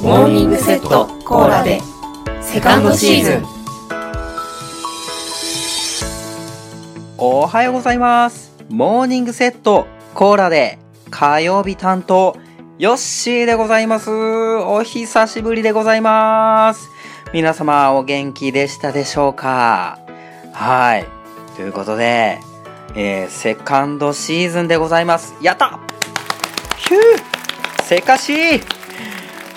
モーニングセットコーラでセカンドシーズン。おはようございます。モーニングセットコーラで火曜日担当ヨッシーでございます。お久しぶりでございます。皆様お元気でしたでしょうか？はい。ということで、えー、セカンドシーズンでございます。やった！ヒュー！セカシー！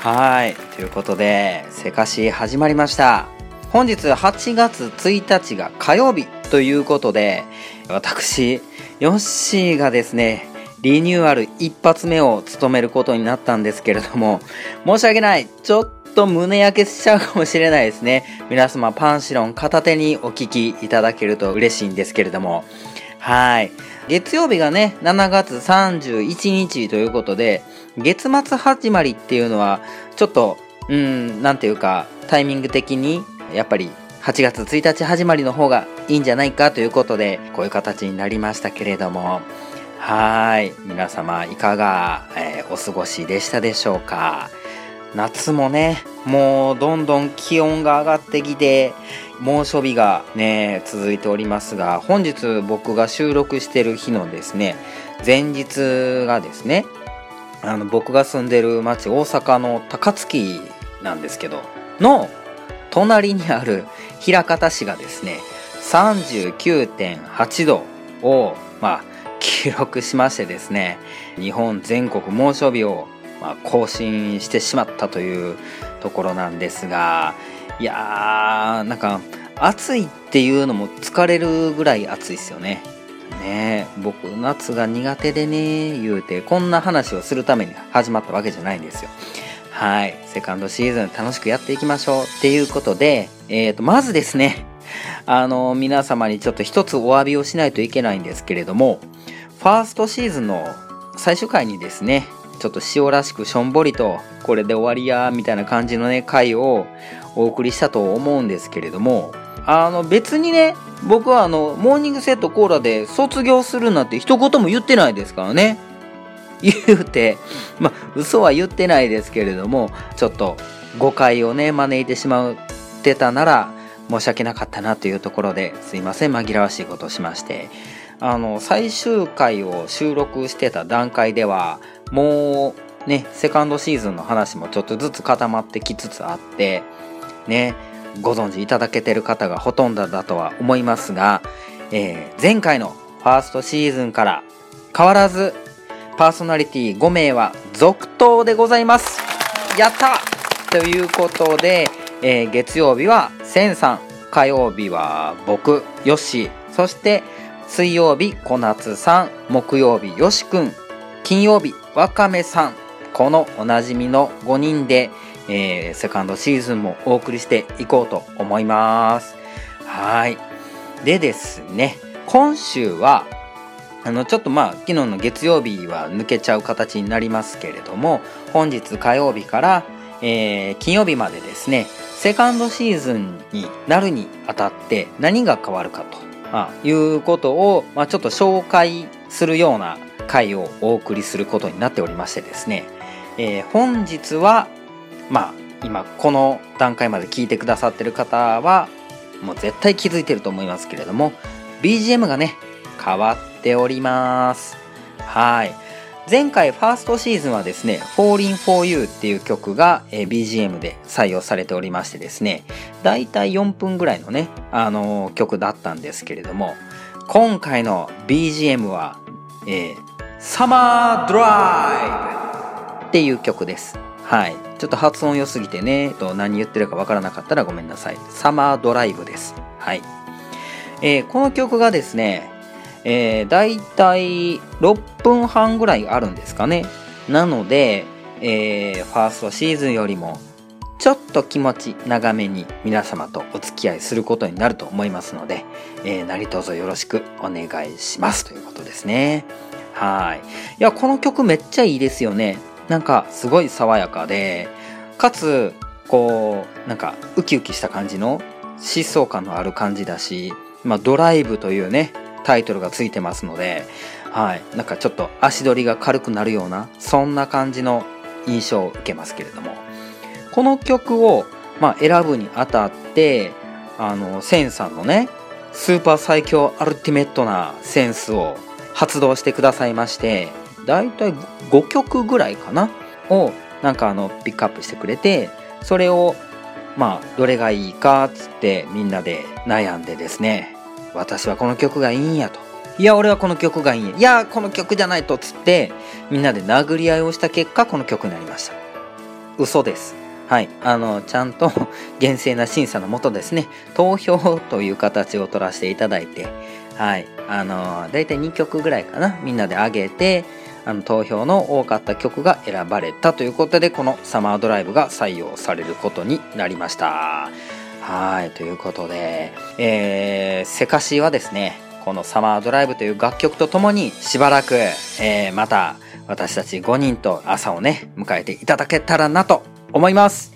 はい。ということでセカシー始まりました。本日8月1日が火曜日ということで私ヨッシーがですねリニューアル一発目を務めることになったんですけれども申し訳ない。ちょっと胸焼けしちゃうかもしれないですね。皆様パンシロン片手にお聞きいただけると嬉しいんですけれども。はい。月曜日がね、7月31日ということで、月末始まりっていうのは、ちょっと、うん、なんていうか、タイミング的に、やっぱり8月1日始まりの方がいいんじゃないかということで、こういう形になりましたけれども、はい。皆様、いかが、えー、お過ごしでしたでしょうか？夏もね、もうどんどん気温が上がってきて、猛暑日がね、続いておりますが、本日僕が収録してる日のですね、前日がですね、あの僕が住んでる町大阪の高槻なんですけど、の隣にある 枚方市がですね、39.8度を、まあ、記録しましてですね、日本全国猛暑日を、まあ、更新してしまったというところなんですが、いやーなんか暑いっていうのも疲れるぐらい暑いですよね。ね僕夏が苦手でね言うてこんな話をするために始まったわけじゃないんですよ。はいセカンドシーズン楽しくやっていきましょうっていうことでえーとまずですねあの皆様にちょっと一つお詫びをしないといけないんですけれどもファーストシーズンの最終回にですねちょっと塩らしくしょんぼりとこれで終わりやみたいな感じのね回をお送りしたと思うんですけれどもあの別にね僕はあのモーニングセットコーラで卒業するなんて一言も言ってないですからね。言うてまあ嘘は言ってないですけれどもちょっと誤解をね招いてしまってたなら申し訳なかったなというところですいません紛らわしいことをしまして。あの最終回を収録してた段階ではもうねセカンドシーズンの話もちょっとずつ固まってきつつあってね。ご存知いただけてる方がほとんどだとは思いますが、えー、前回のファーストシーズンから変わらずパーソナリティ5名は続投でございます。やったということで、えー、月曜日はセンさん火曜日は僕ヨッシー。そして水曜日小夏さん木曜日よしくん金曜日わかめさん。このおなじみの5人で、えー、セカンドシーズンもお送りしていこうと思います。はい。でですね今週はあのちょっとまあ昨日の月曜日は抜けちゃう形になりますけれども本日火曜日から、えー、金曜日までですねセカンドシーズンになるにあたって何が変わるかと、まあ、いうことを、まあ、ちょっと紹介するような回をお送りすることになっておりましてですね、えー、本日はまあ今この段階まで聞いてくださってる方はもう絶対気づいてると思いますけれども BGM がね変わっておりますはい前回ファーストシーズンはですね「Falling for You」っていう曲が、BGM で採用されておりましてですねだいたい4分ぐらいのね、あの、曲だったんですけれども今回の BGM は、えー、サマードライブっていう曲です。はい。ちょっと発音良すぎてね、と何言ってるかわからなかったらごめんなさい。サマードライブです。はい。えー、この曲がですね、えー、だいたい6分半ぐらいあるんですかね。なので、えー、ファーストシーズンよりもちょっと気持ち長めに皆様とお付き合いすることになると思いますので、えー、何卒よろしくお願いしますということですね。はい。いや、この曲めっちゃいいですよね。なんかすごい爽やかで、かつ、こう、なんかウキウキした感じの疾走感のある感じだし、まあドライブというね、タイトルがついてますので、はい。なんかちょっと足取りが軽くなるような、そんな感じの印象を受けますけれども。この曲を、まあ、選ぶにあたってあのセンさんのねスーパー最強アルティメットなセンスを発動してくださいましてだいたい5曲ぐらいかなをなんかあのピックアップしてくれてそれをまあどれがいいかっつってみんなで悩んでですね私はこの曲がいいんやといや俺はこの曲がいいんやいやこの曲じゃないとっつってみんなで殴り合いをした結果この曲になりました。嘘です。はい。あのちゃんと 厳正な審査のもとですね投票という形を取らせていただいてはい。あの大体2曲ぐらいかなみんなで上げてあの投票の多かった曲が選ばれたということでこのサマードライブが採用されることになりました。はいということで、えー、セカシーはですねこのサマードライブという楽曲とともにしばらく、えー、また私たち5人と朝をね迎えていただけたらなと思います。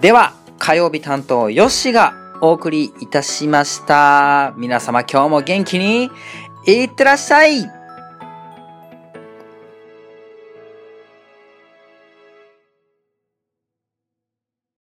では火曜日担当ヨッシーがお送りいたしました。皆様今日も元気にいってらっしゃい。